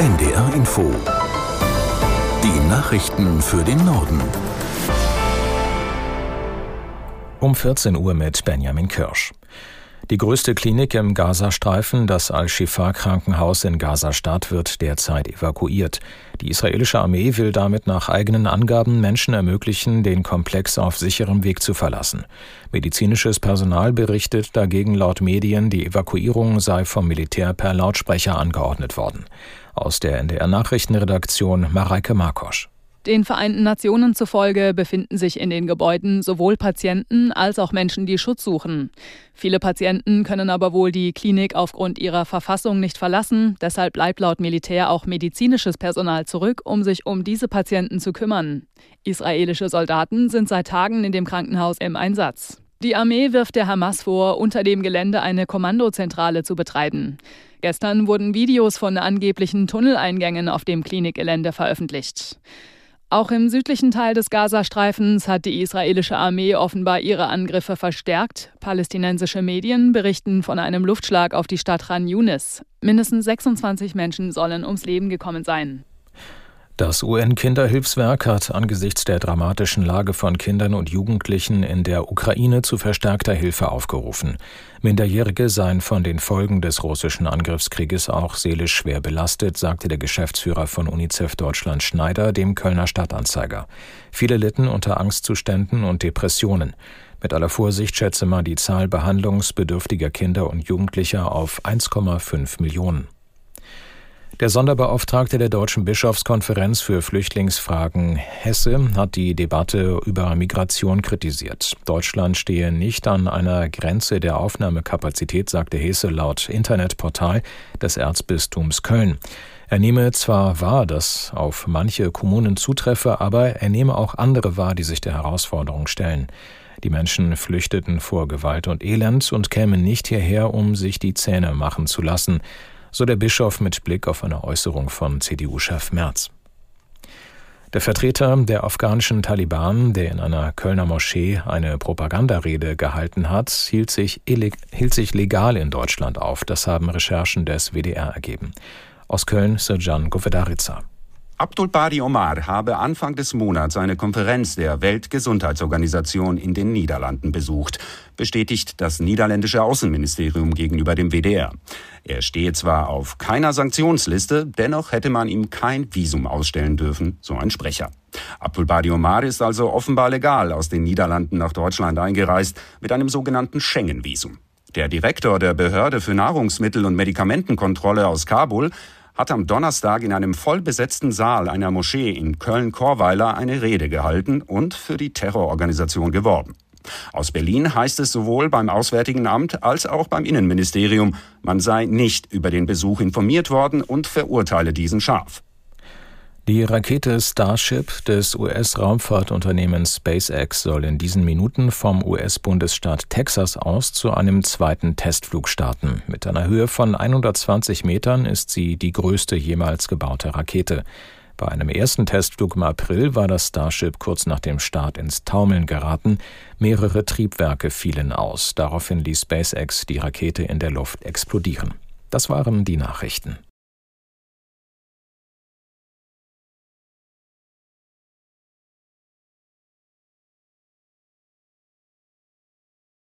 NDR Info. Die Nachrichten für den Norden. Um 14 Uhr mit Benjamin Kirsch. Die größte Klinik im Gazastreifen, das Al-Shifa-Krankenhaus in Gazastadt, wird derzeit evakuiert. Die israelische Armee will damit nach eigenen Angaben Menschen ermöglichen, den Komplex auf sicherem Weg zu verlassen. Medizinisches Personal berichtet dagegen laut Medien, die Evakuierung sei vom Militär per Lautsprecher angeordnet worden. Aus der NDR Nachrichtenredaktion Mareike Markosch. Den Vereinten Nationen zufolge befinden sich in den Gebäuden sowohl Patienten als auch Menschen, die Schutz suchen. Viele Patienten können aber wohl die Klinik aufgrund ihrer Verfassung nicht verlassen. Deshalb bleibt laut Militär auch medizinisches Personal zurück, um sich um diese Patienten zu kümmern. Israelische Soldaten sind seit Tagen in dem Krankenhaus im Einsatz. Die Armee wirft der Hamas vor, unter dem Gelände eine Kommandozentrale zu betreiben. Gestern wurden Videos von angeblichen Tunneleingängen auf dem Klinikgelände veröffentlicht. Auch im südlichen Teil des Gazastreifens hat die israelische Armee offenbar ihre Angriffe verstärkt. Palästinensische Medien berichten von einem Luftschlag auf die Stadt Khan Yunis. Mindestens 26 Menschen sollen ums Leben gekommen sein. Das UN-Kinderhilfswerk hat angesichts der dramatischen Lage von Kindern und Jugendlichen in der Ukraine zu verstärkter Hilfe aufgerufen. Minderjährige seien von den Folgen des russischen Angriffskrieges auch seelisch schwer belastet, sagte der Geschäftsführer von UNICEF Deutschland Schneider dem Kölner Stadtanzeiger. Viele litten unter Angstzuständen und Depressionen. Mit aller Vorsicht schätze man die Zahl behandlungsbedürftiger Kinder und Jugendlicher auf 1,5 Millionen. Der Sonderbeauftragte der Deutschen Bischofskonferenz für Flüchtlingsfragen Hesse hat die Debatte über Migration kritisiert. Deutschland stehe nicht an einer Grenze der Aufnahmekapazität, sagte Hesse laut Internetportal des Erzbistums Köln. Er nehme zwar wahr, dass auf manche Kommunen zutreffe, aber er nehme auch andere wahr, die sich der Herausforderung stellen. Die Menschen flüchteten vor Gewalt und Elend und kämen nicht hierher, um sich die Zähne machen zu lassen so der Bischof mit Blick auf eine Äußerung von CDU-Chef Merz. Der Vertreter der afghanischen Taliban, der in einer Kölner Moschee eine Propagandarede gehalten hat, hielt sich, hielt sich legal in Deutschland auf. Das haben Recherchen des WDR ergeben. Aus Köln Sirjan Govedarica. Abdul Badi Omar habe Anfang des Monats eine Konferenz der Weltgesundheitsorganisation in den Niederlanden besucht, bestätigt das niederländische Außenministerium gegenüber dem WDR. Er stehe zwar auf keiner Sanktionsliste, dennoch hätte man ihm kein Visum ausstellen dürfen, so ein Sprecher. Abdul Badi Omar ist also offenbar legal aus den Niederlanden nach Deutschland eingereist mit einem sogenannten Schengen-Visum. Der Direktor der Behörde für Nahrungsmittel- und Medikamentenkontrolle aus Kabul hat am Donnerstag in einem vollbesetzten Saal einer Moschee in Köln-Korweiler eine Rede gehalten und für die Terrororganisation geworben. Aus Berlin heißt es sowohl beim Auswärtigen Amt als auch beim Innenministerium, man sei nicht über den Besuch informiert worden und verurteile diesen scharf. Die Rakete Starship des US-Raumfahrtunternehmens SpaceX soll in diesen Minuten vom US-Bundesstaat Texas aus zu einem zweiten Testflug starten. Mit einer Höhe von 120 Metern ist sie die größte jemals gebaute Rakete. Bei einem ersten Testflug im April war das Starship kurz nach dem Start ins Taumeln geraten. Mehrere Triebwerke fielen aus. Daraufhin ließ SpaceX die Rakete in der Luft explodieren. Das waren die Nachrichten.